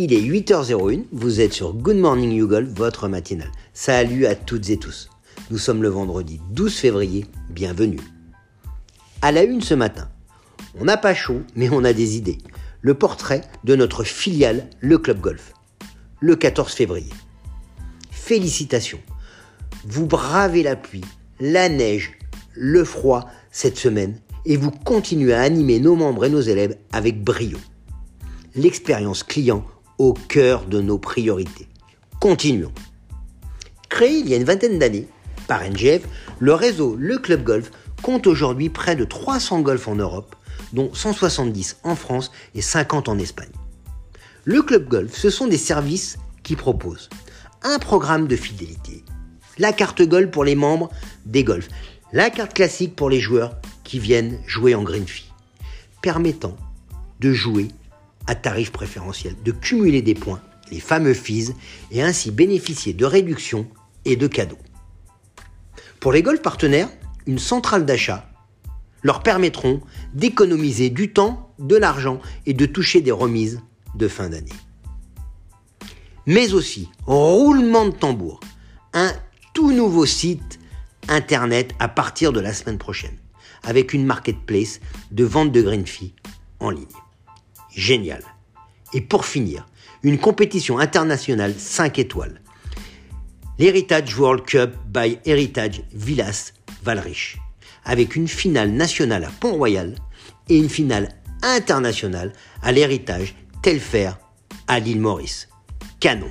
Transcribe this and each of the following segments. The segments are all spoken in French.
Il est 8h01, vous êtes sur Good Morning Yougle, votre matinale. Salut à toutes et tous. Nous sommes le vendredi 12 février, bienvenue. À la une ce matin, on n'a pas chaud, mais on a des idées. Le portrait de notre filiale, le Club Golf, le 14 février. Félicitations, vous bravez la pluie, la neige, le froid cette semaine et vous continuez à animer nos membres et nos élèves avec brio. L'expérience client au cœur de nos priorités. Continuons. Créé il y a une vingtaine d'années par NGF, le réseau Le Club Golf compte aujourd'hui près de 300 golfs en Europe, dont 170 en France et 50 en Espagne. Le Club Golf, ce sont des services qui proposent un programme de fidélité, la carte golf pour les membres des golfs, la carte classique pour les joueurs qui viennent jouer en green fee, permettant de jouer à tarif préférentiel, de cumuler des points, les fameux fees, et ainsi bénéficier de réductions et de cadeaux. Pour les golf partenaires, une centrale d'achat leur permettront d'économiser du temps, de l'argent et de toucher des remises de fin d'année. Mais aussi, roulement de tambour, un tout nouveau site internet à partir de la semaine prochaine, avec une marketplace de vente de green en ligne génial. Et pour finir, une compétition internationale 5 étoiles. L'Heritage World Cup by Heritage Villas Valrich, avec une finale nationale à Pont-Royal et une finale internationale à l'Héritage Telfer à l'île Maurice. Canon.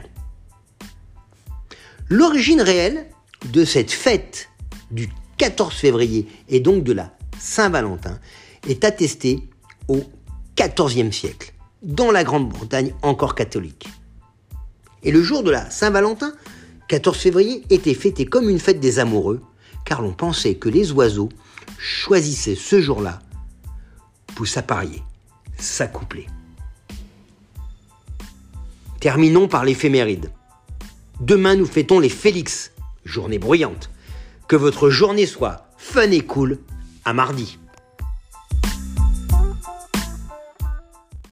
L'origine réelle de cette fête du 14 février et donc de la Saint-Valentin est attestée au XIVe siècle, dans la Grande-Bretagne encore catholique. Et le jour de la Saint-Valentin, 14 février, était fêté comme une fête des amoureux, car l'on pensait que les oiseaux choisissaient ce jour-là pour s'apparier, s'accoupler. Terminons par l'éphéméride. Demain, nous fêtons les Félix, journée bruyante. Que votre journée soit fun et cool. À mardi.